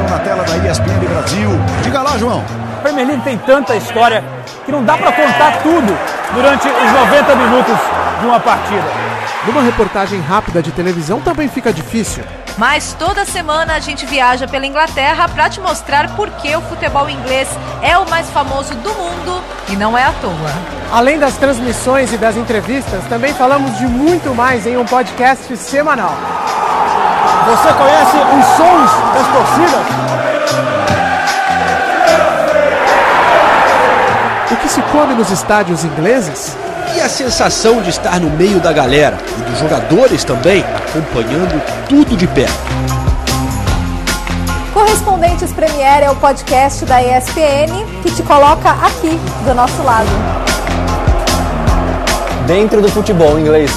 transmissão na tela da ESPN Brasil. Diga lá, João. A Premier League tem tanta história que não dá para contar tudo durante os 90 minutos de uma partida. Numa reportagem rápida de televisão também fica difícil. Mas toda semana a gente viaja pela Inglaterra para te mostrar por que o futebol inglês é o mais famoso do mundo e não é à toa. Além das transmissões e das entrevistas, também falamos de muito mais em um podcast semanal. Você conhece os sons das torcidas? O que se come nos estádios ingleses? E a sensação de estar no meio da galera e dos jogadores também, acompanhando tudo de perto. Correspondentes Premier é o podcast da ESPN que te coloca aqui do nosso lado. Dentro do futebol inglês.